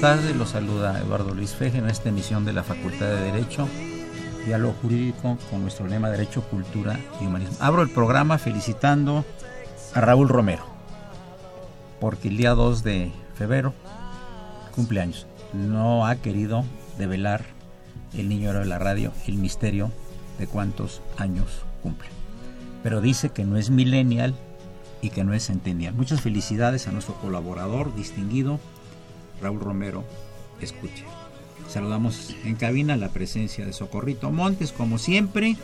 Tardes, los saluda Eduardo Luis Feje en esta emisión de la Facultad de Derecho, Diálogo Jurídico con nuestro lema Derecho, Cultura y Humanismo. Abro el programa felicitando a Raúl Romero, porque el día 2 de febrero cumpleaños. No ha querido develar el niño de la radio el misterio de cuántos años cumple. Pero dice que no es millennial y que no es centennial. Muchas felicidades a nuestro colaborador distinguido Raúl Romero escuche. Saludamos en cabina la presencia de Socorrito Montes, como siempre.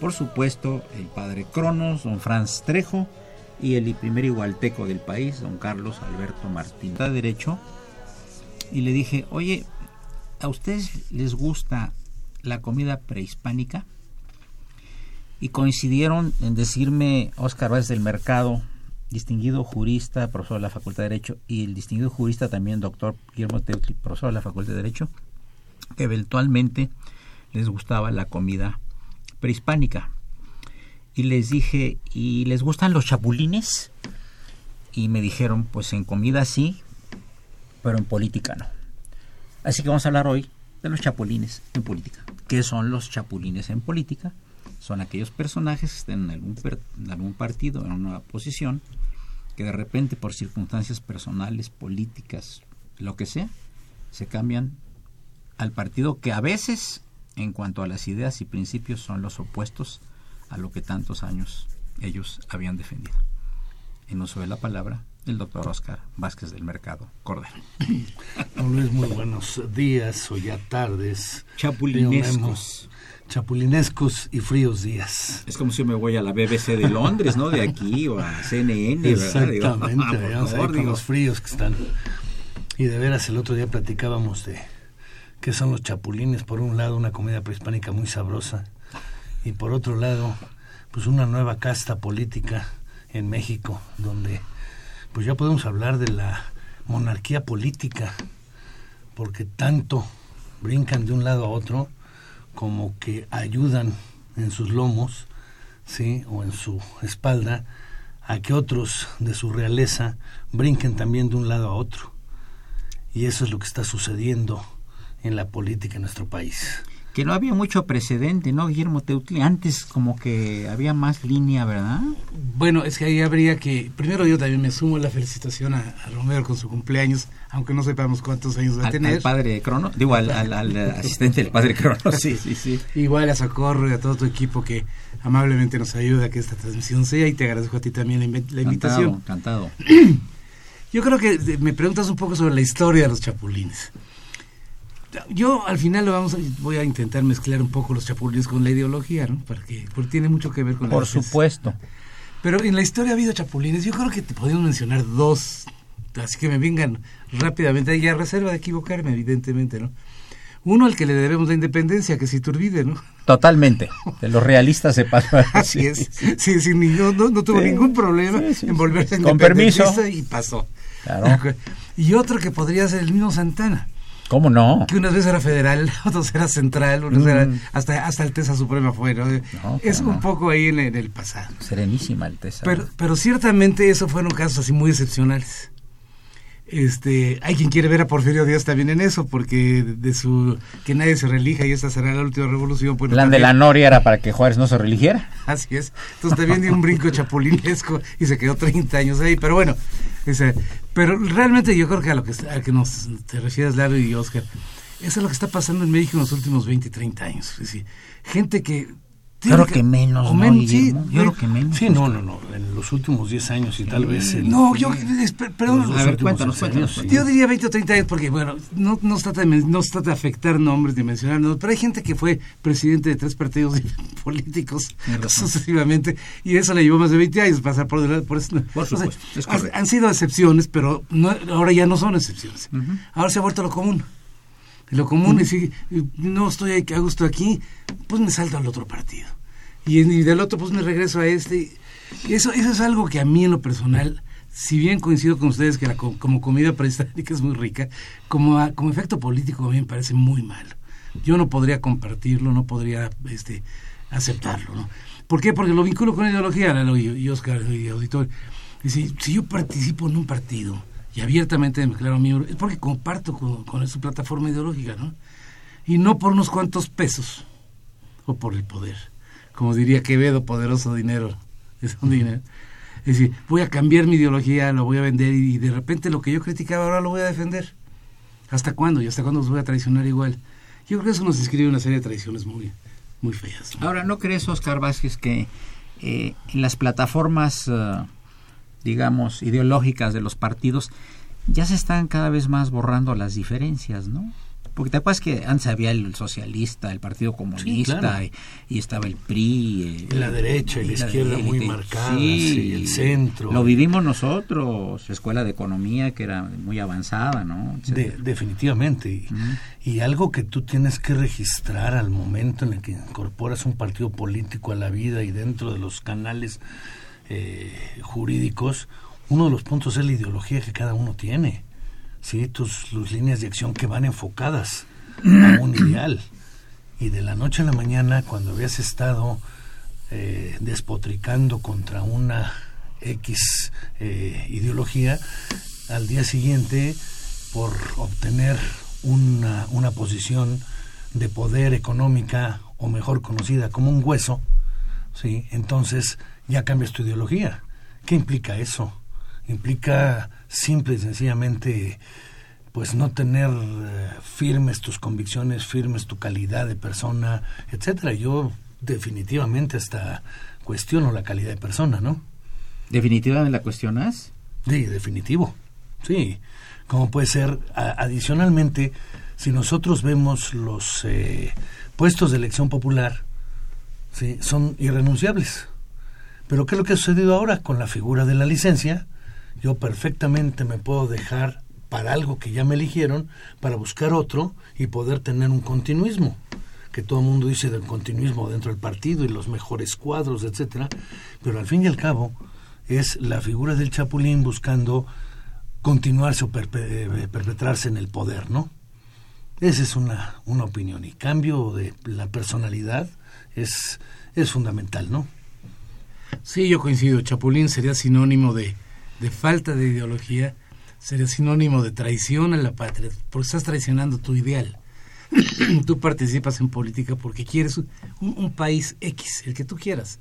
Por supuesto, el padre Cronos, don Franz Trejo y el primer igualteco del país, don Carlos Alberto Martín. De derecho. Y le dije, oye, ¿a ustedes les gusta la comida prehispánica? Y coincidieron en decirme Oscar Vázquez del Mercado, distinguido jurista, profesor de la Facultad de Derecho, y el distinguido jurista también, doctor Guillermo Teutli, profesor de la Facultad de Derecho, que eventualmente les gustaba la comida prehispánica. Y les dije, ¿y les gustan los chapulines? Y me dijeron, pues en comida sí, pero en política no. Así que vamos a hablar hoy de los chapulines en política. ¿Qué son los chapulines en política? Son aquellos personajes que estén en algún, en algún partido, en una posición, que de repente por circunstancias personales, políticas, lo que sea, se cambian al partido que a veces, en cuanto a las ideas y principios, son los opuestos a lo que tantos años ellos habían defendido. En uso de la palabra, el doctor Oscar Vázquez del Mercado Cordero. Luis, muy buenos días o ya tardes. Chapulinescos chapulinescos y fríos días. Es como si me voy a la BBC de Londres, ¿no? De aquí o a CNN, Exactamente, ¿verdad? con los fríos que están. Y de veras, el otro día platicábamos de qué son los chapulines. Por un lado, una comida prehispánica muy sabrosa. Y por otro lado, pues una nueva casta política en México, donde pues ya podemos hablar de la monarquía política, porque tanto brincan de un lado a otro como que ayudan en sus lomos, ¿sí? o en su espalda, a que otros de su realeza brinquen también de un lado a otro. Y eso es lo que está sucediendo en la política en nuestro país que no había mucho precedente, ¿no, Guillermo Teutli? Antes como que había más línea, ¿verdad? Bueno, es que ahí habría que... Primero yo también me sumo la felicitación a, Romero con su cumpleaños, aunque no sepamos cuántos años va a tener. Al padre Crono, digo, al, asistente del padre Crono, sí, sí, sí. Igual a Socorro y a todo tu equipo que amablemente nos ayuda a que esta transmisión sea y te agradezco a ti también la, invitación. Encantado, Yo creo que me preguntas un poco sobre la historia de los chapulines yo al final lo vamos a, voy a intentar mezclar un poco los chapulines con la ideología, ¿no? Porque, porque tiene mucho que ver con Por supuesto. Pero en la historia ha habido chapulines. Yo creo que te podemos mencionar dos así que me vengan rápidamente, y a reserva de equivocarme, evidentemente, ¿no? Uno al que le debemos la independencia, que si Iturbide, ¿no? Totalmente. De los realistas se pasó. Así es. Sí, sí, no, no, tuvo ningún problema en volverse Con permiso. y pasó. Claro. Y otro que podría ser el mismo Santana. ¿Cómo no? Que unas veces era federal, otras era central, unas era mm. hasta, hasta Alteza Suprema fue. es un poco ahí en, el pasado. Serenísima Alteza. Pero, pero ciertamente eso fueron casos así muy excepcionales. Este, hay quien quiere ver a Porfirio Díaz también en eso, porque de su que nadie se relija y esta será la última revolución. Pues, Plan de la Noria era para que Juárez no se religiera. Así es. Entonces también dio un brinco chapulinesco y se quedó 30 años ahí. Pero bueno, ese, pero realmente yo creo que a lo que, a que nos te refieres, Lalo y Oscar, eso es lo que está pasando en México en los últimos 20, 30 años. Es decir, gente que Claro que, menos, ¿no, sí, yo creo que menos. Sí, no, no, no, en los últimos 10 años y tal vez... no, yo, perdón, a ver, cuéntanos, cuéntanos. Yo diría 20 o 30 años porque, bueno, no, no, se trata de, no se trata de afectar nombres ni mencionar nombres, pero hay gente que fue presidente de tres partidos políticos sucesivamente y eso le llevó más de 20 años pasar por, por eso. Por supuesto, han sido excepciones, pero no, ahora ya no son excepciones. Ahora se ha vuelto lo común lo común es si no estoy a gusto aquí, pues me salto al otro partido. Y, del otro, pues me regreso a este. Eso, eso es algo que a mí en lo personal, si bien coincido con ustedes que la, como comida prehistórica es muy rica, como, como efecto político a mí me parece muy mal. Yo no podría compartirlo, no podría este, aceptarlo. ¿no? ¿Por qué? Porque lo vinculo con la ideología, y, y Oscar y auditor. si yo participo en un partido, y abiertamente me declaro miembro, es porque comparto con, con su plataforma ideológica, ¿no? Y no por unos cuantos pesos o por el poder. Como diría Quevedo, poderoso dinero. Es un dinero. Es decir, voy a cambiar mi ideología, lo voy a vender y de repente lo que yo criticaba ahora lo voy a defender. ¿Hasta cuándo? ¿Y hasta cuándo los voy a traicionar igual? Yo creo que eso nos inscribe una serie de traiciones muy, muy feas. Ahora, ¿no crees, Oscar Vázquez, que eh, en las plataformas... Eh, digamos, ideológicas de los partidos, ya se están cada vez más borrando las diferencias, ¿no? Porque te acuerdas que antes había el socialista, el Partido Comunista, y, estaba el PRI. la derecha y la, izquierda muy marcadas, y el centro. Lo vivimos nosotros, escuela de economía que era muy avanzada, ¿no? definitivamente. y algo que tú tienes que registrar al momento en el que incorporas un partido político a la vida y dentro de los canales eh, jurídicos, uno de los puntos es la ideología que cada uno tiene, ¿sí? Tus líneas de acción que van enfocadas a un ideal. Y de la noche a la mañana, cuando habías estado eh, despotricando contra una X eh, ideología, al día siguiente, por obtener una, una posición de poder económica o mejor conocida como un hueso, ¿sí? entonces ya cambias tu ideología. ¿Qué implica eso? Implica simple y sencillamente pues no tener eh, firmes tus convicciones, firmes tu calidad de persona, etcétera. Yo definitivamente hasta cuestiono la calidad de persona, ¿no? ¿Definitivamente la cuestionas? Sí, definitivo. Sí. Como puede ser, adicionalmente, si nosotros vemos los eh, puestos de elección popular, ¿sí? son irrenunciables. Pero ¿qué es lo que ha sucedido ahora con la figura de la licencia? Yo perfectamente me puedo dejar para algo que ya me eligieron, para buscar otro y poder tener un continuismo que todo el mundo dice del continuismo dentro del partido y los mejores cuadros, etcétera, pero al fin y al cabo es la figura del chapulín buscando continuarse o eh, perpetrarse en el poder, ¿no? Esa es una, una opinión y cambio de la personalidad es, es fundamental, ¿no? Sí, yo coincido. Chapulín sería sinónimo de, de falta de ideología, sería sinónimo de traición a la patria, porque estás traicionando tu ideal. tú participas en política porque quieres un, país X, el que tú quieras,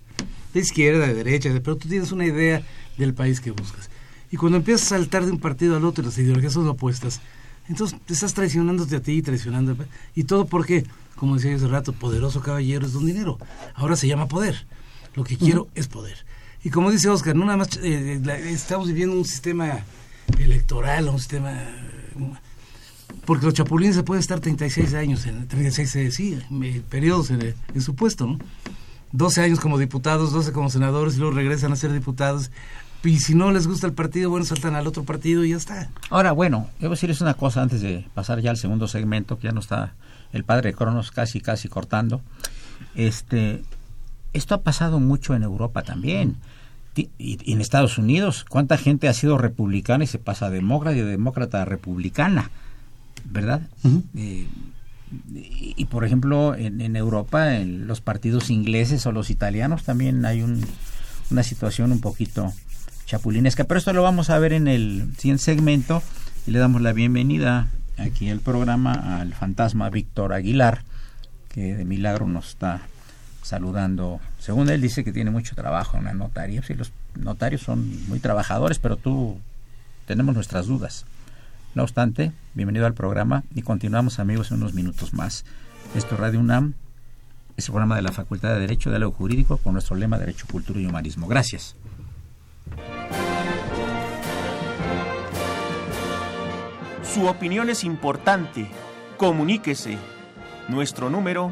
de izquierda, de derecha, pero tú tienes una idea del país que buscas. Y cuando empiezas a saltar de un partido al otro las ideologías son opuestas, entonces te estás traicionándote a ti y traicionando. Y todo porque, como decía hace rato, poderoso caballero es un dinero. Ahora se llama poder. Lo que quiero es poder. Y como dice Oscar, no nada más eh, estamos viviendo un sistema electoral, un sistema porque los chapulines se pueden estar 36 años, en 36 eh, sí, periodos en, su puesto, ¿no? 12 años como diputados, 12 como senadores y luego regresan a ser diputados. y si no les gusta el partido, bueno, saltan al otro partido y ya está. Ahora, bueno, a decirles una cosa antes de pasar ya al segundo segmento, que ya no está el padre Cronos casi, casi cortando. Este, esto ha pasado mucho en Europa también. Y, en Estados Unidos, ¿cuánta gente ha sido republicana y se pasa a demócrata y de demócrata a republicana? ¿Verdad? Eh, y, por ejemplo, en, Europa, en los partidos ingleses o los italianos también hay una situación un poquito chapulinesca. Pero esto lo vamos a ver en el siguiente segmento y le damos la bienvenida aquí al programa al fantasma Víctor Aguilar, que de milagro nos está saludando. Según él dice que tiene mucho trabajo en la notaría. Sí, los notarios son muy trabajadores, pero tú tenemos nuestras dudas. No obstante, bienvenido al programa y continuamos amigos en unos minutos más. Esto es Radio UNAM, es el programa de la Facultad de Derecho de Algo Jurídico con nuestro lema Derecho, Cultura y Humanismo. Gracias. Su opinión es importante. Comuníquese. Nuestro número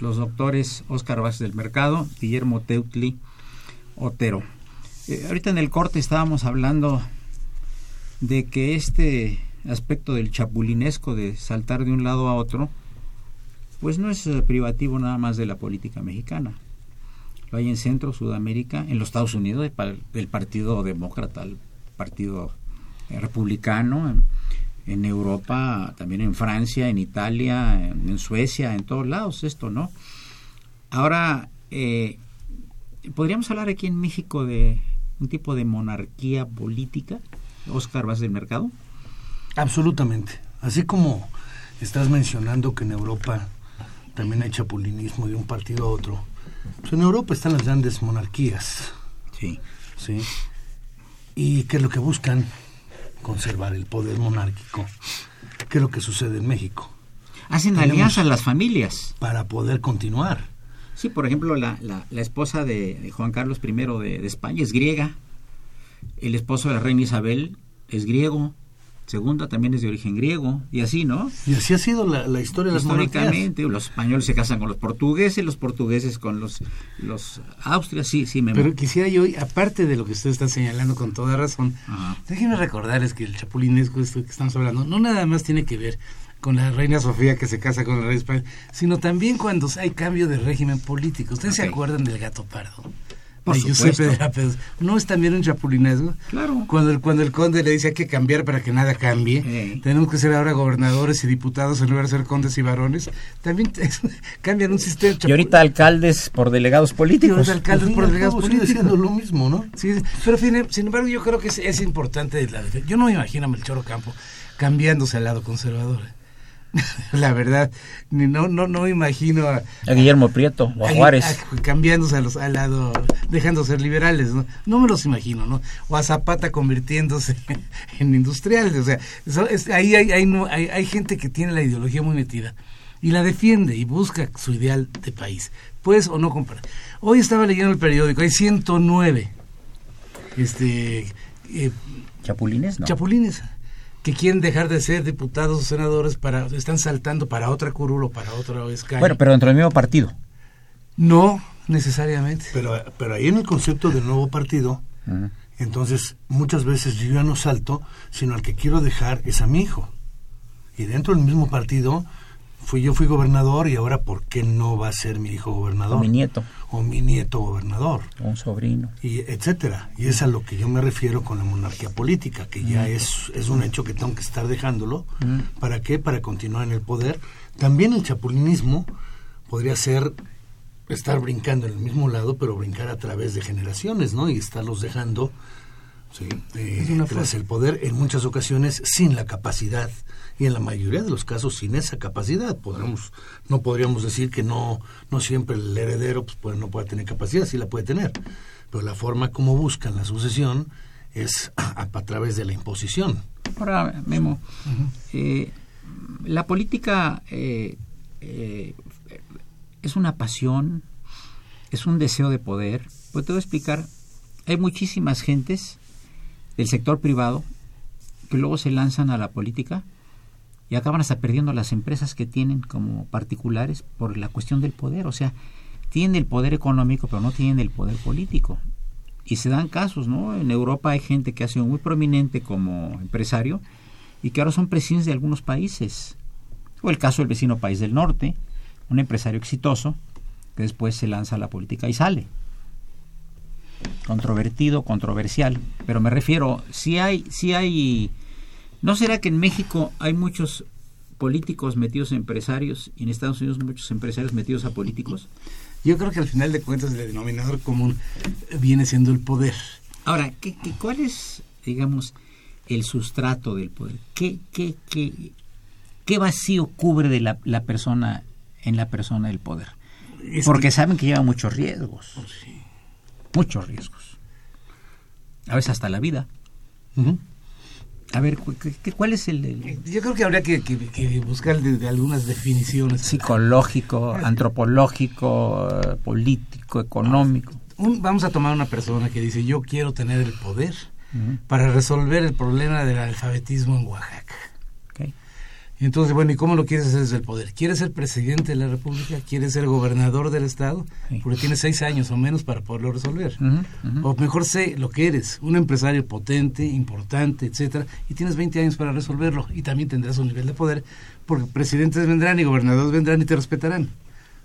Los doctores Óscar Vázquez del Mercado, Guillermo Teutli Otero. Eh, ahorita en el corte estábamos hablando de que este aspecto del chapulinesco de saltar de un lado a otro, pues no es eh, privativo nada más de la política mexicana. Lo hay en Centro, Sudamérica, en los Estados Unidos, del Partido Demócrata al Partido Republicano, en Europa, también en Francia, en Italia, en, Suecia, en todos lados esto, ¿no? Ahora, eh, ¿podríamos hablar aquí en México de un tipo de monarquía política? Oscar ¿vas del Mercado. Absolutamente. Así como estás mencionando que en Europa también hay chapulinismo de un partido a otro, pues en Europa están las grandes monarquías. Sí. Sí. ¿Y qué es lo que buscan? Conservar el poder monárquico, que es lo que sucede en México. Hacen alianzas las familias. Para poder continuar. Sí, por ejemplo, la, la, esposa de, Juan Carlos I de, de, España es griega, el esposo de la reina Isabel es griego, segunda también es de origen griego, y así, ¿no? Y así ha sido la, historia de las Históricamente, los españoles se casan con los portugueses, los portugueses con los, los austrias, sí, sí, me Pero quisiera yo, aparte de lo que usted está señalando con toda razón, déjenme recordarles que el chapulinesco, esto que estamos hablando, no nada más tiene que ver con la reina Sofía que se casa con el rey español, sino también cuando hay cambio de régimen político. ¿Ustedes se acuerdan del gato pardo? Por de supuesto. Giuseppe de la Pez- ¿No es también un chapulinazgo? Claro. Cuando el, cuando el conde le dice hay que cambiar para que nada cambie, Eh. tenemos que ser ahora gobernadores y diputados en lugar de ser condes y varones, también es- cambian un sistema. Y ahorita alcaldes por delegados políticos. Los alcaldes Al fin por y delegados políticos. siendo lo mismo, ¿no? Sí, pero fin- sin embargo yo creo que es, es importante la Yo no me imagino a Melchor Campo cambiándose al lado conservador. la verdad, ni no no no me imagino a, A Guillermo Prieto o a a- Juárez. a- cambiándose a los, al lado, dejando ser liberales, ¿no? No me los imagino, ¿no? O a Zapata convirtiéndose en industriales, o sea, eso es- ahí hay, hay, no, hay, hay gente que tiene la ideología muy metida y la defiende y busca su ideal de país. Puedes o no comprar. Hoy estaba leyendo el periódico, hay 109 este, eh, Chapulines, ¿no? chapulines que quieren dejar de ser diputados o senadores para están saltando para otra curul o para otra escaño. bueno, pero dentro del mismo partido. no necesariamente. Pero, pero ahí en el concepto del nuevo partido, entonces muchas veces yo ya no salto, sino al que quiero dejar es a mi hijo. Y dentro del mismo partido, fui yo fui gobernador y ahora ¿por qué no va a ser mi hijo gobernador? O mi nieto, O mi nieto gobernador. o un sobrino. y etcétera. Y es a lo que yo me refiero con la monarquía política, que ya es, es un hecho que tengo que estar dejándolo. ¿Para qué? Para continuar en el poder. También el chapulinismo podría ser estar brincando en el mismo lado, pero brincar a través de generaciones, ¿no? Y estarlos dejando sí, eh, Es una tras el poder en muchas ocasiones sin la capacidad y en la mayoría de los casos sin esa capacidad. Podríamos, no podríamos decir que no, no siempre el heredero pues, puede- no puede tener capacidad, sí la puede tener, pero la forma como buscan la sucesión es a, a través de la imposición. Ahora, Memo, eh, la política eh, eh, es una pasión, es un deseo de poder. Pues te voy a explicar, hay muchísimas gentes del sector privado que luego se lanzan a la política y acaban hasta perdiendo las empresas que tienen como particulares por la cuestión del poder. O sea, tienen el poder económico, pero no tienen el poder político. Y se dan casos, ¿no? En Europa hay gente que ha sido muy prominente como empresario y que ahora son presidentes de algunos países. O el caso del vecino país del norte, un empresario exitoso que después se lanza a la política y sale. Controvertido, controversial. Pero me refiero, si hay, si hay, ¿no será que en México hay muchos políticos metidos a empresarios y en Estados Unidos muchos empresarios metidos a políticos? Yo creo que al final de cuentas el denominador común viene siendo el poder. Ahora, ¿qué, qué, cuál es, digamos, el sustrato del poder? ¿Qué, qué, qué, qué vacío cubre de la, la persona en la persona del poder? Es Porque que- saben que lleva muchos riesgos. Muchos riesgos. A veces hasta la vida. A ver, cu- cu- cu- ¿cuál es el, el yo creo que habría que, que- que buscar de, de algunas definiciones. psicológico, antropológico, eh, político, económico? Un- vamos a tomar una persona que dice yo quiero tener el poder para resolver el problema del alfabetismo en Oaxaca. Ok. Entonces, bueno, ¿y cómo lo quieres hacer desde el poder? ¿Quieres ser presidente de la República? ¿Quieres ser gobernador del Estado? Sí. Porque tienes seis años o menos para poderlo resolver. O mejor sé lo que eres, un empresario potente, importante, etcétera, y tienes 20 años para resolverlo y también tendrás un nivel de poder, porque presidentes vendrán y gobernadores vendrán y te respetarán,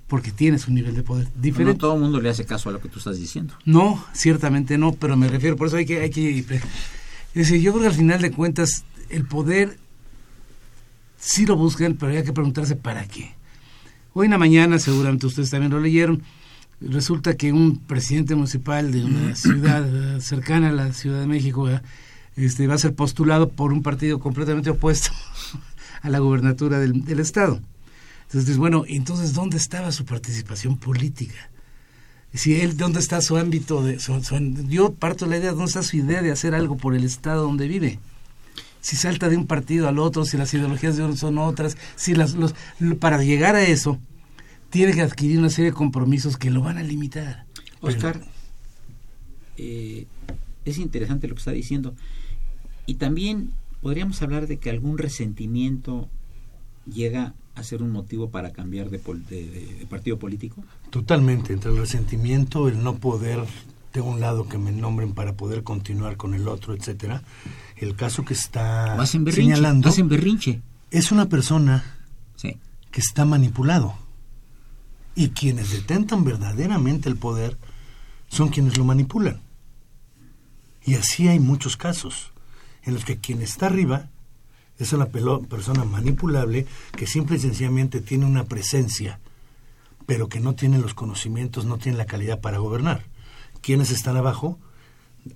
porque tienes un nivel de poder No diferente. todo el mundo le hace caso a lo que tú estás diciendo. No, ciertamente no, pero me refiero, por eso hay que, hay que, es decir, yo creo que al final de cuentas el poder sí lo buscan, pero hay que preguntarse para qué. Hoy en la mañana, seguramente ustedes también lo leyeron, resulta que un presidente municipal de una ciudad eh, cercana a la Ciudad de México este, va a ser postulado por un partido completamente opuesto a la gubernatura del, del Estado. Entonces, bueno, entonces, ¿dónde estaba su participación política? si él dónde está su ámbito de su- su- yo parto de la idea dónde está su idea de hacer algo por el estado donde vive si salta de un partido al otro si las ideologías de uno son otras si las los lo- para llegar a eso tiene que adquirir una serie de compromisos que lo van a limitar Oscar, eh, es interesante lo que está diciendo. Y también podríamos hablar de que algún resentimiento llega a ser un motivo para cambiar de, pol- de- de- de partido político. Totalmente, entre el resentimiento, el no poder de un lado que me nombren para poder continuar con el otro, etcétera. El caso que está hacen señalando Hacen berrinche. es una persona que está manipulado. Y quienes detentan verdaderamente el poder son quienes lo manipulan. Y así hay muchos casos en los que quien está arriba es una persona manipulable que simple y sencillamente tiene una presencia, pero que no tiene los conocimientos, no tiene la calidad para gobernar. ¿Quiénes están abajo?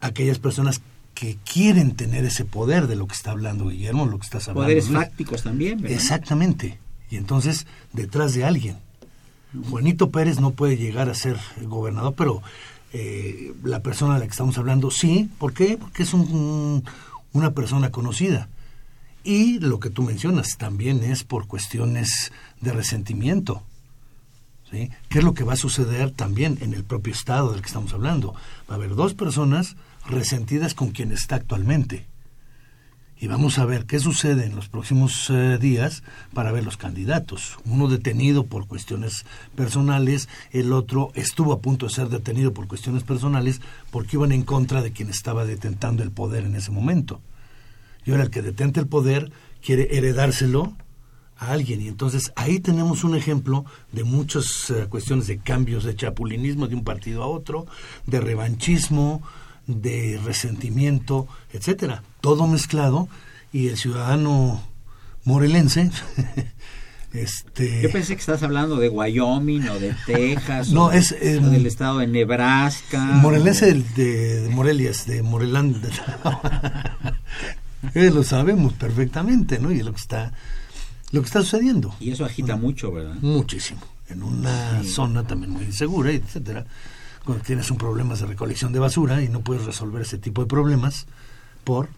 Aquellas personas que quieren tener ese poder de lo que está hablando Guillermo, lo que estás hablando. Poderes fácticos también, ¿verdad? Exactamente. Y entonces, detrás de alguien. Juanito Pérez no puede llegar a ser gobernador, pero eh, la persona de la que estamos hablando sí. ¿Por qué? Porque es una persona conocida. Y lo que tú mencionas también es por cuestiones de resentimiento. ¿Qué es lo que va a suceder también en el propio Estado del que estamos hablando? Va a haber dos personas resentidas con quien está actualmente. Y vamos a ver qué sucede en los próximos eh, días para ver los candidatos. Uno detenido por cuestiones personales, el otro estuvo a punto de ser detenido por cuestiones personales porque iban en contra de quien estaba detentando el poder en ese momento. Y ahora el que detente el poder quiere heredárselo a alguien. Y entonces ahí tenemos un ejemplo de muchas eh, cuestiones de cambios de chapulinismo de un partido a otro, de revanchismo, de resentimiento, etcétera, todo mezclado. Y el ciudadano morelense este yo pensé que estás hablando de Wyoming o de Texas no o, es del estado de Nebraska. morelense de, de, Morelia de Morelán lo sabemos perfectamente no y lo que está lo que está sucediendo y eso agita mucho verdad muchísimo en una zona también muy insegura etcétera cuando tienes un problema de recolección de basura y no puedes resolver ese tipo de problemas por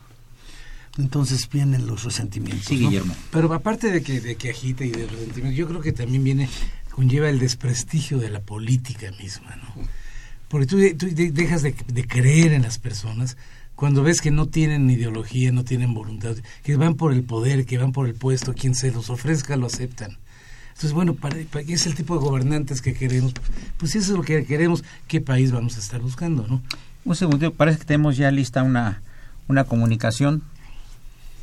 entonces vienen los resentimientos. Sí, Guillermo. Pero aparte de que, de que agita y de resentimiento, yo creo que también viene, conlleva el desprestigio de la política misma, ¿no? Porque tú, tú dejas de, de, creer en las personas cuando ves que no tienen ideología, no tienen voluntad, que van por el poder, que van por el puesto, quien se los ofrezca lo aceptan. Entonces, bueno, para, es el tipo de gobernantes que queremos. Pues eso es lo que queremos. ¿Qué país vamos a estar buscando, no? Un segundo, parece que tenemos ya lista una, una comunicación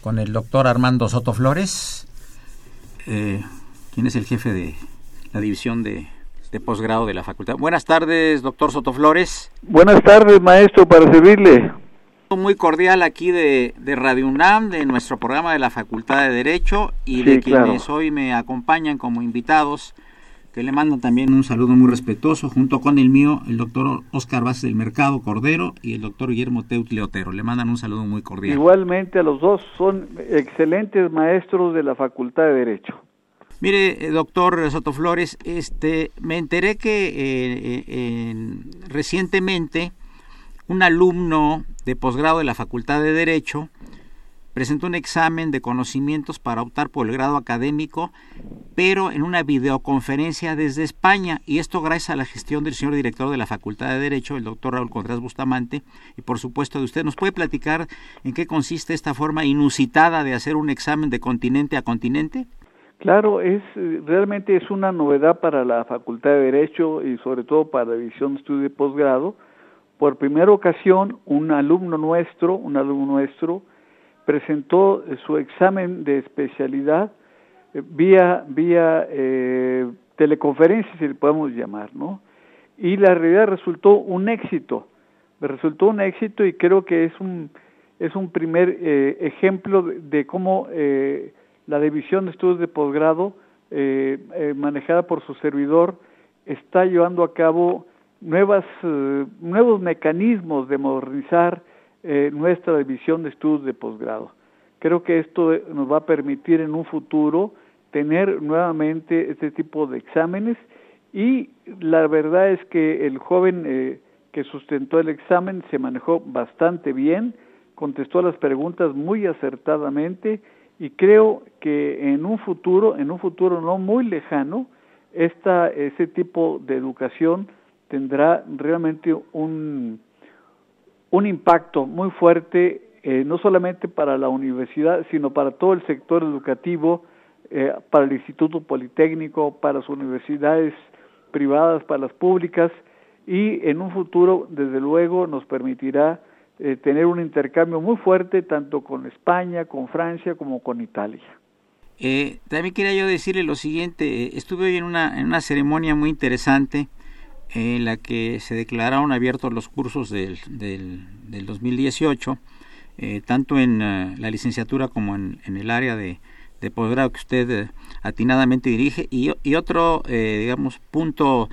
con el doctor Armando Soto Flores, eh, quien es el jefe de la división de, de posgrado de la facultad. Buenas tardes, doctor Soto Flores. Buenas tardes, maestro, para servirle muy cordial aquí de, de, Radio UNAM, de nuestro programa de la Facultad de Derecho y de quienes hoy me acompañan como invitados, que le mandan también un saludo muy respetuoso, junto con el mío, el doctor Oscar Vázquez del Mercado Cordero y el doctor Guillermo Teutli Otero. Le mandan un saludo muy cordial. Igualmente a los dos son excelentes maestros de la Facultad de Derecho. Mire, eh, doctor Soto Flores, este, me enteré que eh, eh, recientemente un alumno de posgrado de la Facultad de Derecho presentó un examen de conocimientos para optar por el grado académico, pero en una videoconferencia desde España, y esto gracias a la gestión del señor director de la Facultad de Derecho, el doctor Raúl Contreras Bustamante, y por supuesto de usted. ¿Nos puede platicar en qué consiste esta forma inusitada de hacer un examen de continente a continente? Claro, es realmente es una novedad para la Facultad de Derecho y sobre todo para la División de Estudio de Posgrado, por primera ocasión un alumno nuestro, un alumno nuestro, presentó su examen de especialidad eh, vía vía eh, teleconferencia, si le podemos llamar, ¿no? Y la realidad resultó un éxito, resultó un éxito y creo que es un es un primer eh, ejemplo de, cómo eh, la división de estudios de posgrado manejada por su servidor está llevando a cabo nuevas, eh, nuevos mecanismos de modernizar eh, nuestra división de estudios de posgrado. Creo que esto nos va a permitir en un futuro tener nuevamente este tipo de exámenes y la verdad es que el joven eh, que sustentó el examen se manejó bastante bien, contestó las preguntas muy acertadamente y creo que en un futuro, en un futuro no muy lejano, esta, ese tipo de educación tendrá realmente un, un impacto muy fuerte, eh, no solamente para la universidad, sino para todo el sector educativo, eh, para el Instituto Politécnico, para las universidades privadas, para las públicas, y en un futuro, desde luego, nos permitirá eh, tener un intercambio muy fuerte tanto con España, con Francia, como con Italia. Eh, también quería yo decirle lo siguiente, estuve hoy en una, en una ceremonia muy interesante en la que se declararon abiertos los cursos del, del, del 2018, eh, tanto en eh, la licenciatura como en, en el área de, de posgrado que usted eh, atinadamente dirige. Y, y otro, eh, digamos, punto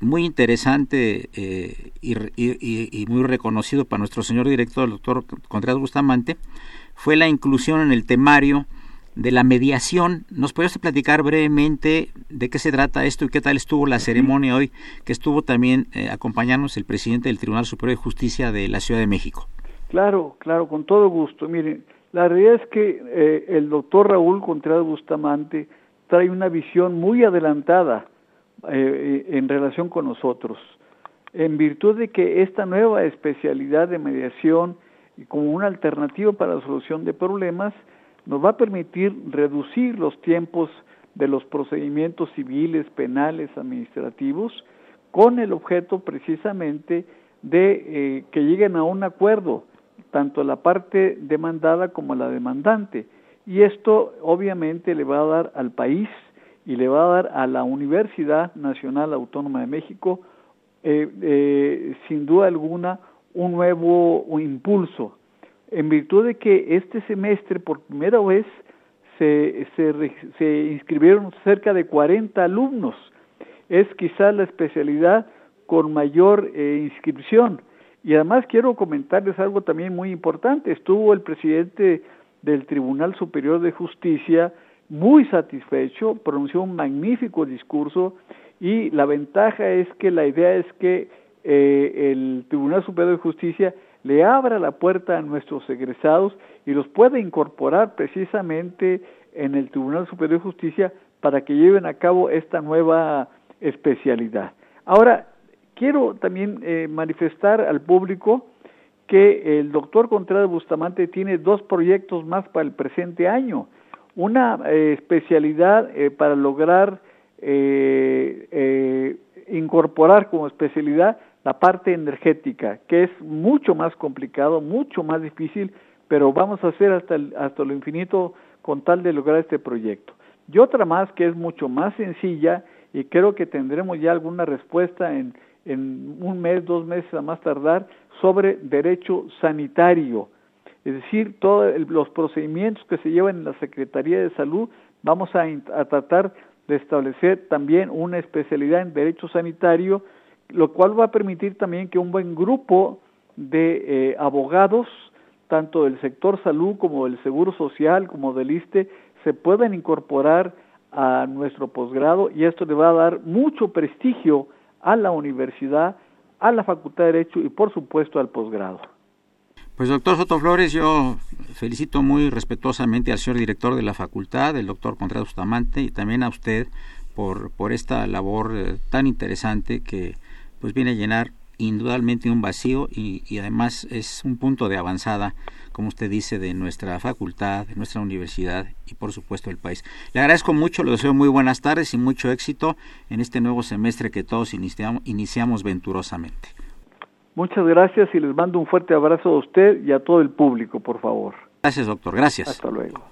muy interesante y, y, y, muy reconocido para nuestro señor director, el doctor Contreras Bustamante, fue la inclusión en el temario de la mediación. ¿Nos podrías platicar brevemente de qué se trata esto y qué tal estuvo la ceremonia hoy, que estuvo también eh, acompañándonos el presidente del Tribunal Superior de Justicia de la Ciudad de México? Claro, claro, con todo gusto. Miren, la realidad es que eh, el doctor Raúl Contreras Bustamante trae una visión muy adelantada eh, en relación con nosotros, en virtud de que esta nueva especialidad de mediación como una alternativa para la solución de problemas nos va a permitir reducir los tiempos de los procedimientos civiles, penales, administrativos, con el objeto precisamente de eh, que lleguen a un acuerdo, tanto la parte demandada como la demandante. Y esto obviamente le va a dar al país y le va a dar a la Universidad Nacional Autónoma de México, eh, eh, sin duda alguna, un nuevo impulso en virtud de que este semestre por primera vez se, se, se inscribieron cerca de 40 alumnos. Es quizá la especialidad con mayor eh, inscripción. Y además quiero comentarles algo también muy importante. Estuvo el presidente del Tribunal Superior de Justicia muy satisfecho, pronunció un magnífico discurso y la ventaja es que la idea es que eh, el Tribunal Superior de Justicia le abra la puerta a nuestros egresados y los pueda incorporar precisamente en el Tribunal Superior de Justicia para que lleven a cabo esta nueva especialidad. Ahora, quiero también eh, manifestar al público que el doctor Contreras Bustamante tiene dos proyectos más para el presente año. Una eh, especialidad eh, para lograr eh, incorporar como especialidad la parte energética, que es mucho más complicado, mucho más difícil, pero vamos a hacer hasta, hasta lo infinito con tal de lograr este proyecto. Y otra más que es mucho más sencilla y creo que tendremos ya alguna respuesta en, en un mes, dos meses a más tardar sobre derecho sanitario. Es decir, todos los procedimientos que se llevan en la Secretaría de Salud, vamos a, a tratar de establecer también una especialidad en derecho sanitario lo cual va a permitir también que un buen grupo de eh, abogados, tanto del sector salud como del seguro social, como del ISTE, se puedan incorporar a nuestro posgrado y esto le va a dar mucho prestigio a la universidad, a la Facultad de Derecho y por supuesto al posgrado. Pues doctor Soto Flores, yo felicito muy respetuosamente al señor director de la facultad, el doctor Contreras Bustamante, y también a usted por, por esta labor eh, tan interesante que pues viene a llenar indudablemente un vacío y, y, además es un punto de avanzada, como usted dice, de nuestra facultad, de nuestra universidad y por supuesto del país. Le agradezco mucho, le deseo muy buenas tardes y mucho éxito en este nuevo semestre que todos iniciamos, iniciamos venturosamente. Muchas gracias y les mando un fuerte abrazo a usted y a todo el público, por favor. Gracias, doctor. Gracias. Hasta luego.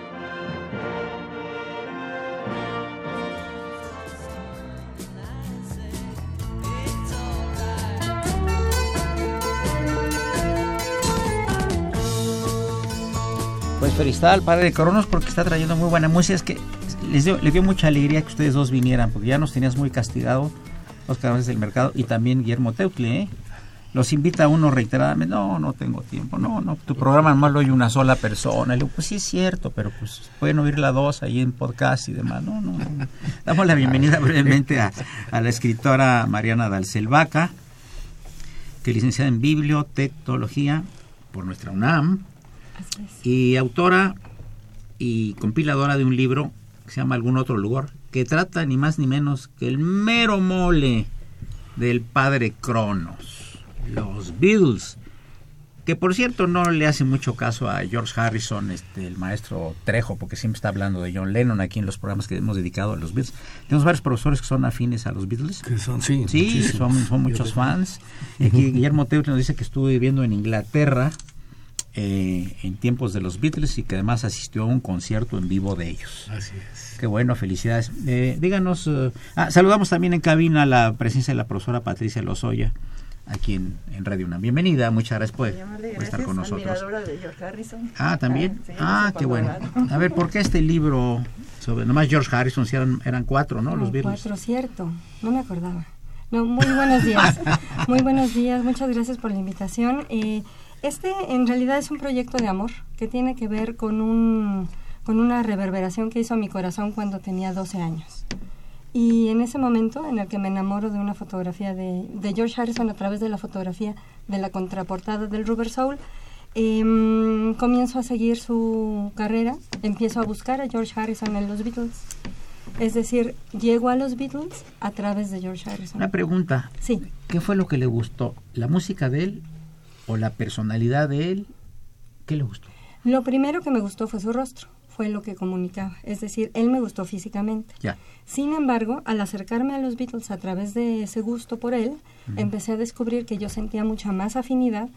Pues felicitar al padre de Coronos porque está trayendo muy buena música. Es que les dio, mucha alegría que ustedes dos vinieran, porque ya nos tenías muy castigado los canales del mercado y también Guillermo Teutle, ¿eh? Los invita a uno reiteradamente, no, no tengo tiempo, no, no, tu programa nomás lo oye una sola persona. Le digo, pues sí es cierto, pero pues pueden oír la dos ahí en podcast y demás. No, no, no. Damos la bienvenida brevemente a, a la escritora Mariana Dalcelvaca, que es licenciada en Bibliotecnología por nuestra UNAM, y autora y compiladora de un libro que se llama Algún otro lugar, que trata ni más ni menos que el mero mole del padre Cronos, los Beatles, que por cierto no le hace mucho caso a George Harrison, este, el maestro Trejo, porque siempre está hablando de John Lennon aquí en los programas que hemos dedicado a los Beatles. Tenemos varios profesores que son afines a los Beatles. Que son, sí, sí son, son, muchos fans. Aquí Guillermo Teutre nos dice que estuvo viviendo en Inglaterra eh, en tiempos de los Beatles y que además asistió a un concierto en vivo de ellos. Así es. Qué bueno, felicidades. Eh, díganos, uh, ah, saludamos también en cabina la presencia de la profesora Patricia Lozoya, aquí en, en Radio Una. Bienvenida, muchas gracias por, gracias, por estar con nosotros. De George Harrison. Ah, también. Ah, sí, ah qué bueno. A ver, ¿por qué este libro sobre nomás George Harrison? Si eran, eran cuatro, ¿no? no los Beatles. Cuatro, cierto. No me acordaba. No, muy buenos días. muy buenos días. Muchas gracias por la invitación. Eh, este en realidad es un proyecto de amor que tiene que ver con, un, con una reverberación que hizo a mi corazón cuando tenía 12 años. Y en ese momento en el que me enamoro de una fotografía de, de George Harrison a través de la fotografía de la contraportada del Rubber Soul, eh, comienzo a seguir su carrera, empiezo a buscar a George Harrison en los Beatles. Es decir, llego a los Beatles a través de George Harrison. Una pregunta. Sí. ¿Qué fue lo que le gustó? ¿La música de él o la personalidad de él? ¿Qué le gustó? Lo primero que me gustó fue su rostro, fue lo que comunicaba. Es decir, él me gustó físicamente. Ya. Sin embargo, al acercarme a los Beatles a través de ese gusto por él, uh -huh. empecé a descubrir que yo sentía mucha más afinidad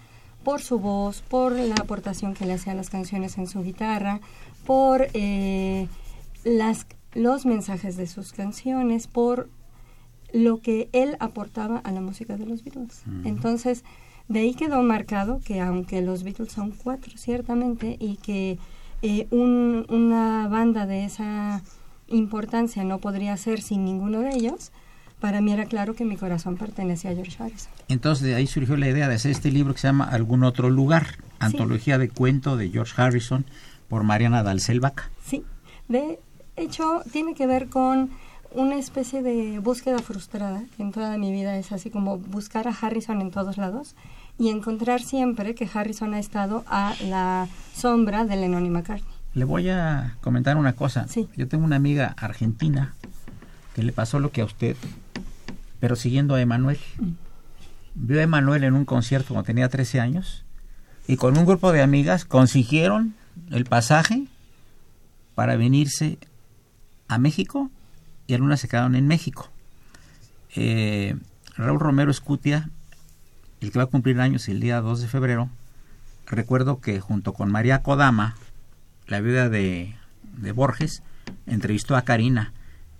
por su voz, por la aportación que le hacía a las canciones en su guitarra, por eh, las, los mensajes de sus canciones, por lo que él aportaba a la música de los Beatles. Uh -huh. Entonces, de ahí quedó marcado que aunque los Beatles son cuatro, ciertamente, y que eh, un, una banda de esa importancia no podría ser sin ninguno de ellos, para mí era claro que mi corazón pertenecía a George Harrison. Entonces de ahí surgió la idea de hacer este libro que se llama Algún otro lugar, antología sí. de cuento de George Harrison por Mariana Dalcelvaca. Sí, de hecho tiene que ver con una especie de búsqueda frustrada en toda mi vida es así como buscar a Harrison en todos lados y encontrar siempre que Harrison ha estado a la sombra de Lennon y McCartney. Le voy a comentar una cosa. Sí. Yo tengo una amiga argentina que le pasó lo que a usted, pero siguiendo a Emanuel. Mm. Vio a Emanuel en un concierto cuando tenía 13 años y con un grupo de amigas consiguieron el pasaje para venirse a México y algunas se quedaron en México. Eh, Raúl Romero Escutia, el que va a cumplir años el día 2 de febrero, recuerdo que junto con María Kodama, la viuda de, de Borges, entrevistó a Karina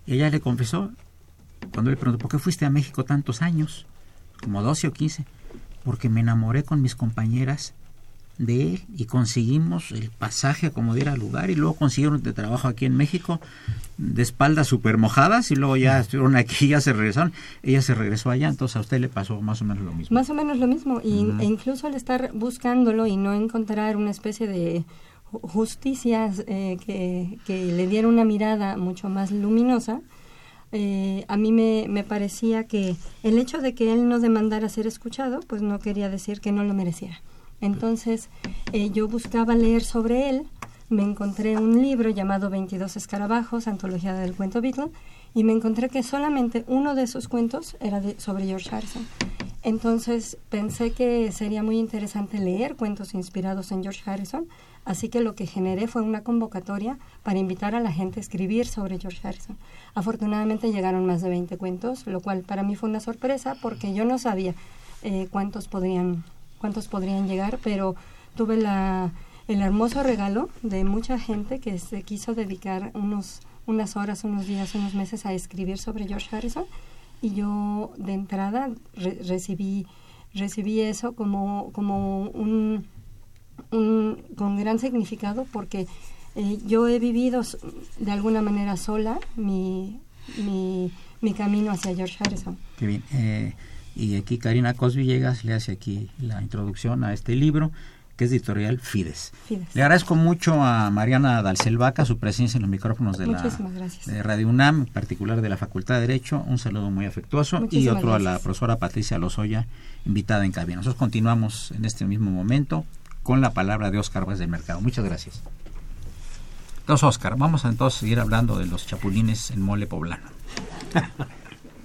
y ella le confesó, cuando le preguntó, ¿por qué fuiste a México tantos años? Como 12 o 15. Porque me enamoré con mis compañeras de él y conseguimos el pasaje a como diera lugar y luego consiguieron de trabajo aquí en México de espaldas súper mojadas y luego ya estuvieron aquí ya se regresaron. Ella se regresó allá entonces a usted le pasó más o menos lo mismo. Más o menos lo mismo y, uh -huh. e incluso al estar buscándolo y no encontrar una especie de justicias eh, que, que, le diera una mirada mucho más luminosa eh, a mí me, me parecía que el hecho de que él no demandara ser escuchado pues no quería decir que no lo mereciera entonces eh, yo buscaba leer sobre él, me encontré un libro llamado 22 escarabajos, antología del cuento Beatle, y me encontré que solamente uno de esos cuentos era sobre George Harrison. Entonces pensé que sería muy interesante leer cuentos inspirados en George Harrison, así que lo que generé fue una convocatoria para invitar a la gente a escribir sobre George Harrison. Afortunadamente llegaron más de 20 cuentos, lo cual para mí fue una sorpresa porque yo no sabía eh, cuántos podrían cuántos podrían llegar, pero tuve la, el hermoso regalo de mucha gente que se quiso dedicar unos, unas horas, unos días, unos meses a escribir sobre George Harrison y yo de entrada recibí, recibí eso como, como un, un, con gran significado porque eh, yo he vivido de alguna manera sola mi, mi, mi camino hacia George Harrison. Qué bien. Eh, y aquí Karina Cos Villegas le hace aquí la introducción a este libro que es editorial Fides. Le agradezco mucho a Mariana Dalcelvaca su presencia en los micrófonos de, la, de Radio UNAM, en particular de la Facultad de Derecho. Un saludo muy afectuoso y otro a la profesora Patricia Lozoya, invitada en cabina. Nosotros continuamos en este mismo momento con la palabra de Oscar Vaz del Mercado. Muchas gracias. Entonces, Oscar, vamos a entonces seguir hablando de los chapulines en mole poblano.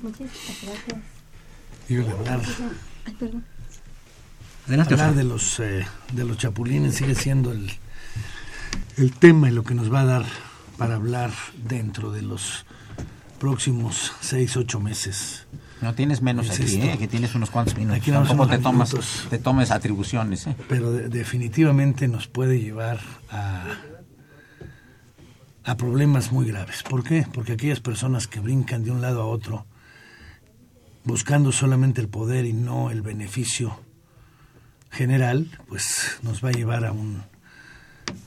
Muchas gracias. Hablar. Ay, perdón hablar de los, eh, de los chapulines sigue siendo el, el tema y lo que nos va a dar para hablar dentro de los próximos seis, ocho meses. No tienes menos aquí, ¿eh? que tienes unos cuantos minutos. Aquí Tampoco te tomas, te tomes atribuciones. ¿eh? Pero definitivamente nos puede llevar a, a problemas muy graves. ¿Por qué? Porque aquellas personas que brincan de un lado a otro buscando solamente el poder y no el beneficio general, pues nos va a llevar a un,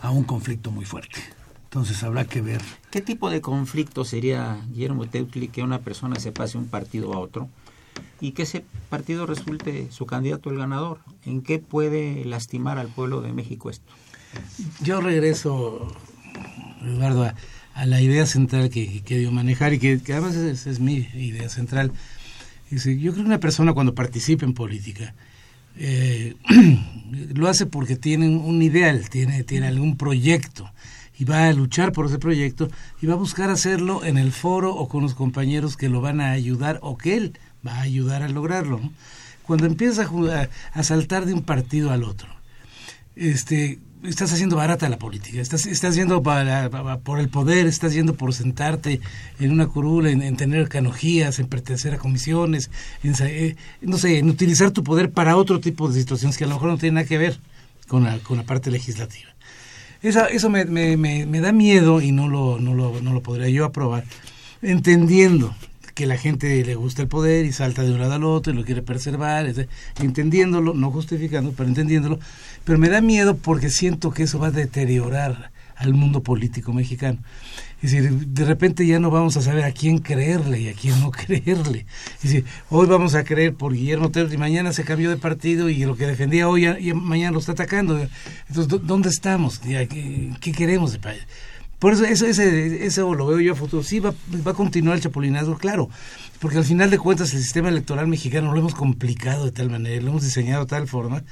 a un conflicto muy fuerte. Entonces habrá que ver. ¿Qué tipo de conflicto sería, Guillermo Teutli, que una persona se pase un partido a otro y que ese partido resulte su candidato el ganador? ¿En qué puede lastimar al pueblo de México esto? Yo regreso, Eduardo, a, la idea central que, que dio manejar y que, además es, es, mi idea central. Yo creo que una persona cuando participa en política, eh, lo hace porque tiene un ideal, tiene, tiene algún proyecto y va a luchar por ese proyecto y va a buscar hacerlo en el foro o con los compañeros que lo van a ayudar o que él va a ayudar a lograrlo. Cuando empieza a saltar de un partido al otro, este, estás haciendo barata la política, estás, estás yendo para, por el poder, estás yendo por sentarte en una curula, en, tener canojías, en pertenecer a comisiones, en, eh, no sé, en utilizar tu poder para otro tipo de situaciones que a lo mejor no tienen nada que ver con la, con la parte legislativa. Esa, eso me, me, me, da miedo y no lo, no, lo, no lo podría yo aprobar, entendiendo que la gente le gusta el poder y salta de un lado al otro y lo quiere preservar, entendiéndolo, no justificando, pero entendiéndolo, pero me da miedo porque siento que eso va a deteriorar al mundo político mexicano. Es decir, de repente ya no vamos a saber a quién creerle y a quién no creerle. Es decir, hoy vamos a creer por Guillermo Tellez y mañana se cambió de partido y lo que defendía hoy y mañana lo está atacando. Entonces, ¿dónde estamos? ¿Qué, qué queremos de país? Por eso, eso, ese, eso lo veo yo a futuro. Sí, va, va a continuar el chapulinazgo, claro, porque al final de cuentas el sistema electoral mexicano lo hemos complicado de tal manera, lo hemos diseñado de tal forma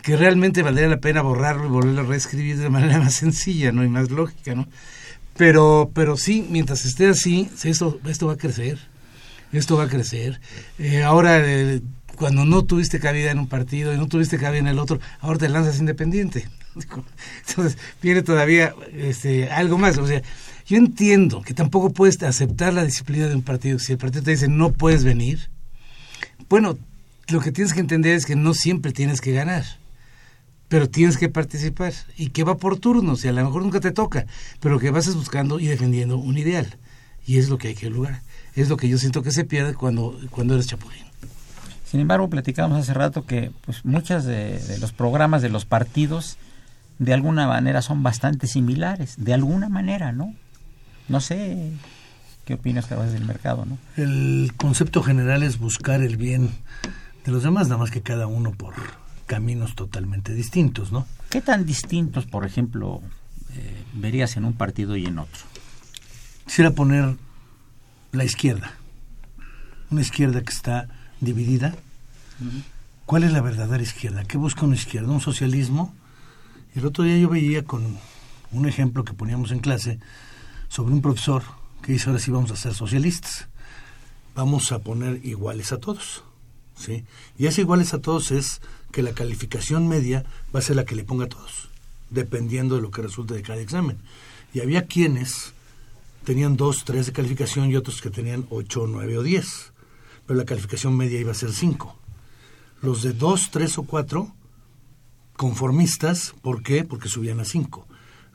que realmente valdría la pena borrarlo y volverlo a reescribir de manera más sencilla, ¿no? Y más lógica, ¿no? Pero, pero sí, mientras esté así, esto, esto va a crecer. Esto va a crecer. Eh, ahora, eh, cuando no tuviste cabida en un partido y no tuviste cabida en el otro, ahora te lanzas independiente. Entonces, viene todavía este, algo más. O sea, yo entiendo que tampoco puedes aceptar la disciplina de un partido. Si el partido te dice no puedes venir, bueno, lo que tienes que entender es que no siempre tienes que ganar, pero tienes que participar y que va por turnos y a lo mejor nunca te toca, pero que vas buscando y defendiendo un ideal. Y es lo que hay que lograr. Es lo que yo siento que se pierde cuando, cuando eres chapulín. Sin embargo, platicábamos hace rato que pues, muchos de los programas de los partidos de alguna manera son bastante similares, de alguna manera, ¿no? No sé qué opinas que del mercado, ¿no? El concepto general es buscar el bien de los demás, nada más que cada uno por caminos totalmente distintos, ¿no? ¿Qué tan distintos, por ejemplo, eh, verías en un partido y en otro? Quisiera poner la izquierda, una izquierda que está dividida. ¿Cuál es la verdadera izquierda? ¿Qué busca una izquierda? ¿Un socialismo? El otro día yo veía con un ejemplo que poníamos en clase sobre un profesor que dice ahora sí vamos a ser socialistas. Vamos a poner iguales a todos. ¿sí? Y ese iguales a todos es que la calificación media va a ser la que le ponga a todos, dependiendo de lo que resulte de cada examen. Y había quienes tenían dos, tres de calificación y otros que tenían ocho, nueve o diez. Pero la calificación media iba a ser cinco. Los de dos, tres o cuatro conformistas, ¿por qué? Porque subían a 5.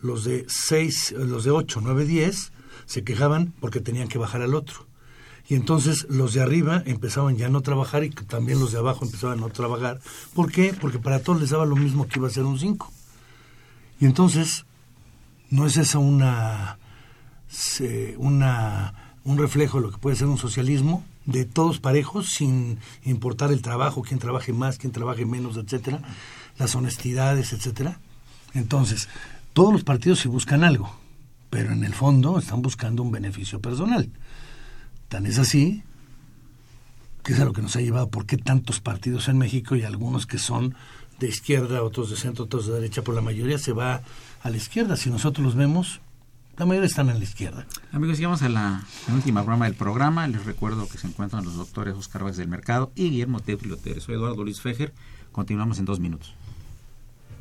Los de 6, los de 8, 9, 10 se quejaban porque tenían que bajar al otro. Y entonces los de arriba empezaban ya a no trabajar y también los de abajo empezaban a no trabajar. ¿Por qué? Porque para todos les daba lo mismo que iba a ser un 5. Y entonces, ¿no es eso una, una, un reflejo de lo que puede ser un socialismo? De todos parejos, sin importar el trabajo, quién trabaje más, quién trabaje menos, etcétera, las honestidades, etcétera. Entonces, todos los partidos sí buscan algo, pero en el fondo están buscando un beneficio personal. Tan es así que es a lo que nos ha llevado por qué tantos partidos en México y algunos que son de izquierda, otros de centro, otros de derecha, por la mayoría se va a la izquierda. Si nosotros los vemos, la mayoría están en la izquierda. Amigos, llegamos a la última broma del programa. Les recuerdo que se encuentran los doctores Oscar Vázquez del Mercado y Guillermo Teofilo Soy Eduardo Luis Fejer. Continuamos en dos minutos.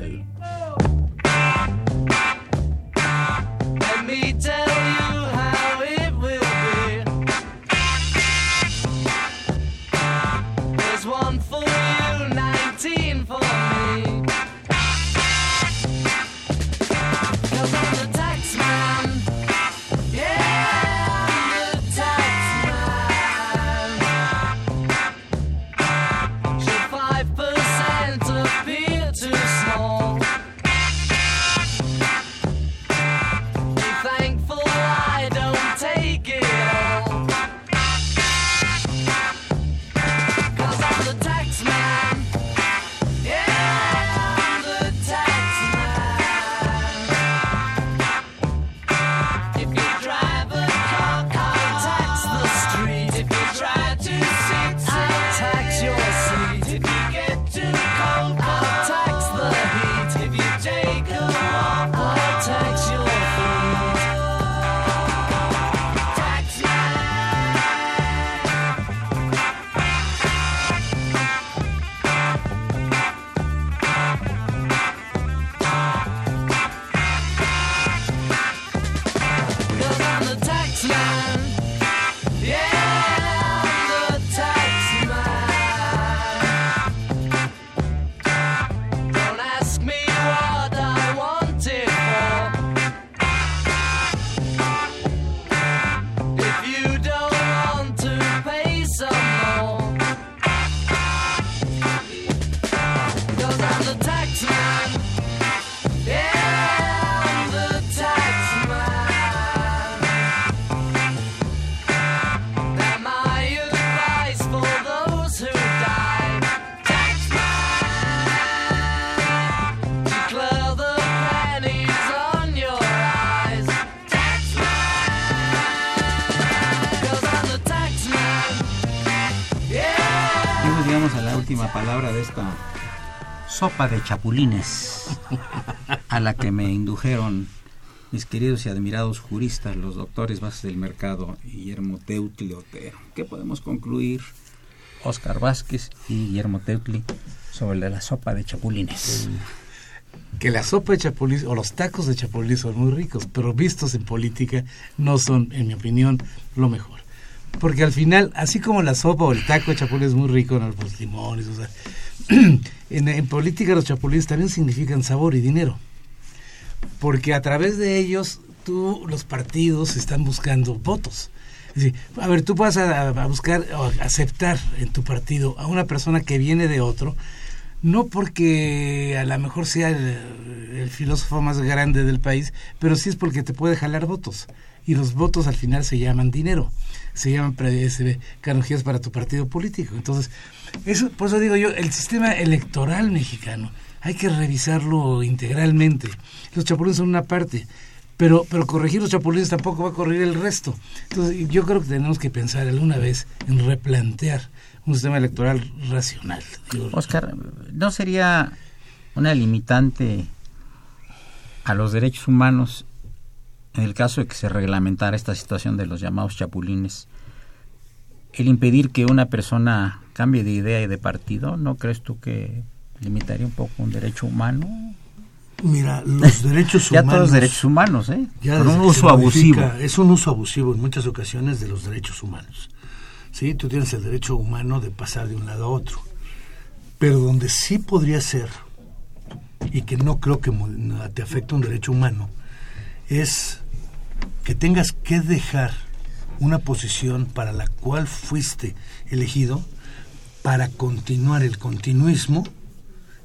to. One, two. sopa de chapulines a la que me indujeron mis queridos y admirados juristas, los doctores bases del mercado, Guillermo Teutli Otero. ¿Qué podemos concluir, Oscar Vázquez y Guillermo Teutli, sobre la sopa de chapulines? Que la sopa de chapulines o los tacos de chapulines son muy ricos, pero vistos en política no son, en mi opinión, lo mejor. Porque al final, así como la sopa o el taco de chapulines es muy rico, ¿no? los limones, en, política los chapulines también significan sabor y dinero. Porque a través de ellos, tú, los partidos están buscando votos. a ver, tú vas a, buscar o aceptar en tu partido a una persona que viene de otro, no porque a lo mejor sea el, filósofo más grande del país, pero sí es porque te puede jalar votos. Y los votos al final se llaman dinero, se llaman canonjías para tu partido político. Entonces, eso, por eso digo yo, el sistema electoral mexicano hay que revisarlo integralmente. Los chapulines son una parte, pero, pero corregir los chapulines tampoco va a corregir el resto. Entonces, yo creo que tenemos que pensar alguna vez en replantear un sistema electoral racional. Oscar, ¿no sería una limitante a los derechos humanos en el caso de que se reglamentara esta situación de los llamados chapulines? El impedir que una persona cambie de idea y de partido, ¿no crees tú que limitaría un poco un derecho humano? Mira, los derechos humanos. ya todos los derechos humanos, ¿eh? Ya un uso abusivo. Es un uso abusivo en muchas ocasiones de los derechos humanos. ¿Sí? Tú tienes el derecho humano de pasar de un lado a otro. Pero donde sí podría ser, y que no creo que te afecte un derecho humano, es que tengas que dejar una posición para la cual fuiste elegido para continuar el continuismo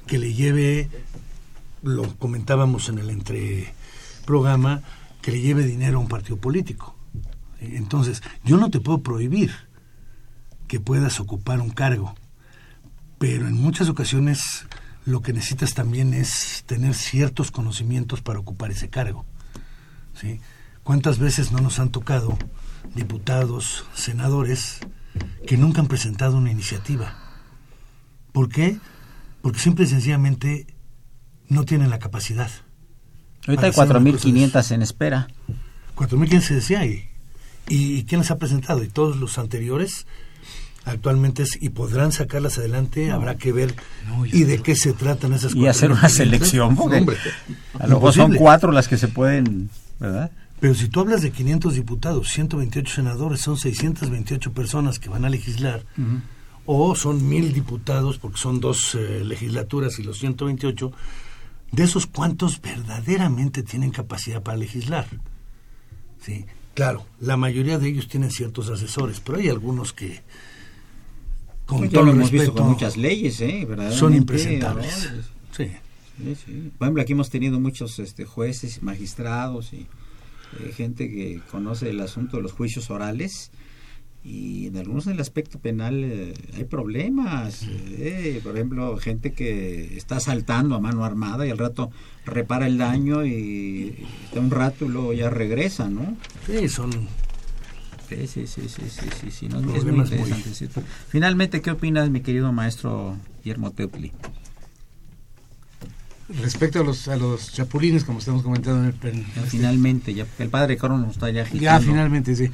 que le lleve lo comentábamos en el entre programa, que le lleve dinero a un partido político. Entonces, yo no te puedo prohibir que puedas ocupar un cargo, pero en muchas ocasiones lo que necesitas también es tener ciertos conocimientos para ocupar ese cargo. ¿Sí? ¿Cuántas veces no nos han tocado diputados, senadores, que nunca han presentado una iniciativa? ¿Por qué? Porque simple y sencillamente no tienen la capacidad. Ahorita hay 4.500 en espera. 4.500 se decía y, y quién las ha presentado y todos los anteriores actualmente es, y podrán sacarlas adelante, habrá que ver y de qué se tratan esas Y hacer una selección, a lo mejor son cuatro las que se pueden, ¿verdad? Pero si tú hablas de 500 diputados, 128 senadores, son 628 personas que van a legislar, o son mil diputados, porque son dos eh, legislaturas y los 128, de esos cuantos verdaderamente tienen capacidad para legislar. ¿Sí? Claro, la mayoría de ellos tienen ciertos asesores, pero hay algunos que, con todo lo hemos visto con muchas leyes, ¿eh? son impresentables. Sí. Por ejemplo, aquí hemos tenido muchos este, jueces, magistrados y eh, gente que conoce el asunto de los juicios orales y en algunos del aspecto penal eh, hay problemas. Eh, por ejemplo, gente que está saltando a mano armada y al rato repara el daño y está un rato y luego ya regresa, ¿no? Sí, son... Sí, sí, sí, sí, sí, sí, no, es muy interesante. Finalmente, ¿qué opinas, mi querido maestro Guillermo Teupli? Respecto a los, a los chapulines, como estamos comentando en el... finalmente, ya el padre Crono está ya agitando. Ya, finalmente, sí.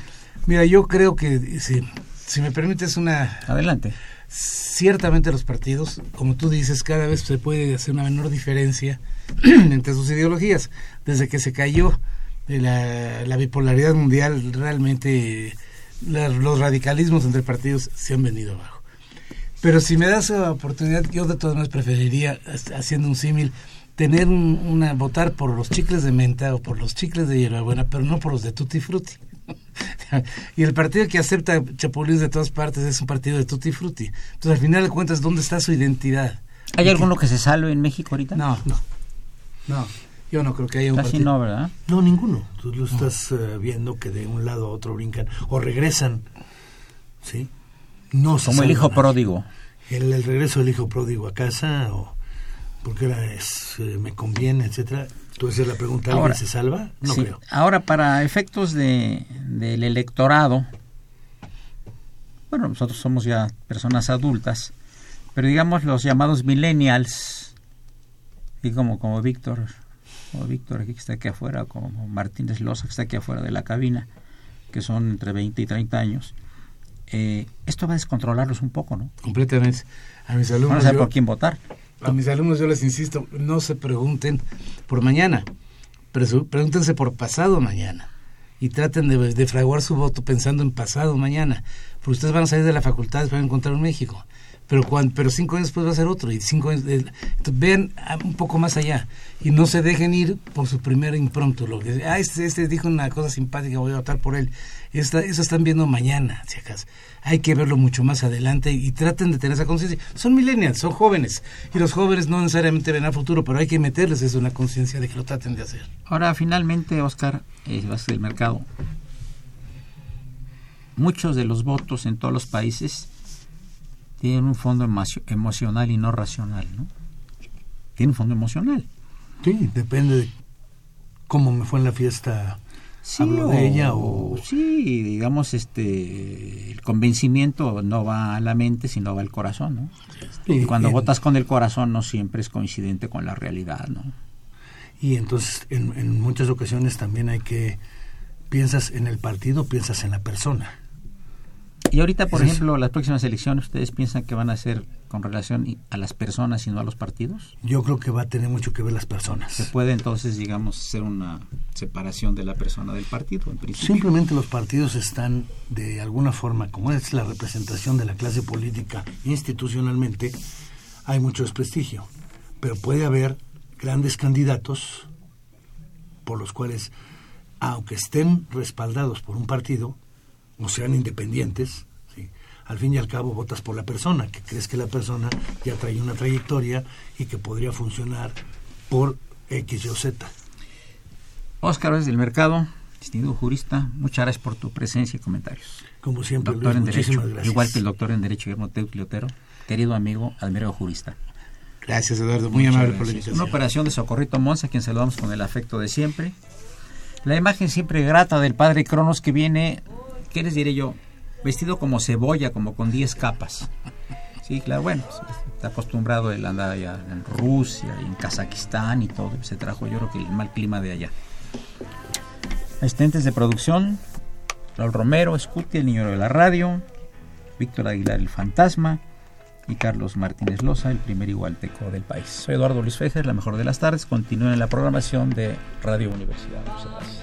Mira, yo creo que, si, si me permites una... Adelante. Ciertamente los partidos, como tú dices, cada vez se puede hacer una menor diferencia entre sus ideologías. Desde que se cayó la, la bipolaridad mundial, realmente los radicalismos entre partidos se han venido abajo. Pero si me das la oportunidad, yo de todas maneras preferiría, haciendo un símil, tener una votar por los chicles de menta o por los chicles de hierbabuena, pero no por los de tutti frutti. y el partido que acepta chapulines de todas partes es un partido de tutti frutti. Entonces, al final de cuentas, ¿dónde está su identidad? ¿Hay alguno que se salve en México ahorita? No, no. No, yo no creo que haya un Casi no, ¿verdad? No, ninguno. Tú lo estás eh, viendo que de un lado a otro brincan o regresan. ¿Sí? No Como el hijo pródigo. El, el, regreso del hijo pródigo a casa o porque era es, eh, me conviene, etcétera Tú haces la pregunta, ¿alguien se salva? No creo. Ahora, para efectos de, del electorado, bueno, nosotros somos ya personas adultas, pero digamos los llamados millennials, y como, como Víctor, o Víctor aquí que está aquí afuera, como Martínez Loza que está aquí afuera de la cabina, que son entre 20 y 30 años, eh, esto va a descontrolarlos un poco, ¿no? Completamente. A mis alumnos. Van a saber por quién votar a mis alumnos yo les insisto, no se pregunten por mañana, pregúntense por pasado mañana y traten de, fraguar su voto pensando en pasado mañana, porque ustedes van a salir de la facultad, van a encontrar un México, pero cuando, pero cinco años después va a ser otro y cinco años, vean un poco más allá y no se dejen ir por su primer impronto, lo que ah este, este dijo una cosa simpática, voy a votar por él, Esta, eso están viendo mañana, si acaso hay que verlo mucho más adelante y traten de tener esa conciencia. Son millennials, son jóvenes, y los jóvenes no necesariamente ven al futuro, pero hay que meterles eso una conciencia de que lo traten de hacer. Ahora, finalmente, Oscar, eh, del mercado. Muchos de los votos en todos los países tienen un fondo emocional y no racional, ¿no? Tienen un fondo emocional. Sí, depende de cómo me fue en la fiesta, sí, hablo de ella o... Sí, digamos, este, el convencimiento no va a la mente, sino va al corazón, ¿no? y cuando votas con el corazón no siempre es coincidente con la realidad, ¿no? Y entonces en, en muchas ocasiones también hay que, piensas en el partido, piensas en la persona y ahorita, por ejemplo, las próximas elecciones, ¿ustedes piensan que van a ser con relación a las personas y no a los partidos? Yo creo que va a tener mucho que ver las personas. ¿Se puede entonces, digamos, ser una separación de la persona del partido, en principio? Simplemente los partidos están, de alguna forma, como es la representación de la clase política institucionalmente, hay mucho desprestigio. Pero puede haber grandes candidatos por los cuales, aunque estén respaldados por un partido, o sean independientes, ¿sí? al fin y al cabo votas por la persona, que crees que la persona ya trae una trayectoria y que podría funcionar por X, Y o Z. Óscar es del Mercado, distinguido jurista, muchas gracias por tu presencia y comentarios. Como siempre, doctor en Derecho, igual que el doctor en Derecho Guillermo Teucli querido amigo, admirado jurista. Gracias, Eduardo, muy amable por la invitación. Una operación de Socorrito Monza, a quien saludamos con el afecto de siempre. La imagen siempre grata del padre Cronos que viene ¿qué les diré yo? Vestido como cebolla, como con 10 capas. Sí, claro, bueno, está acostumbrado, él anda allá en Rusia, y en Kazajistán y todo, se trajo yo creo que el mal clima de allá. Asistentes de producción, Raúl Romero, Scuti, el niño de la radio, Víctor Aguilar, el fantasma, y Carlos Martínez Loza, el primer igualteco del país. Soy Eduardo Luis Fejer, la mejor de las tardes. Continúen en la programación de Radio Universidad. Muchas gracias.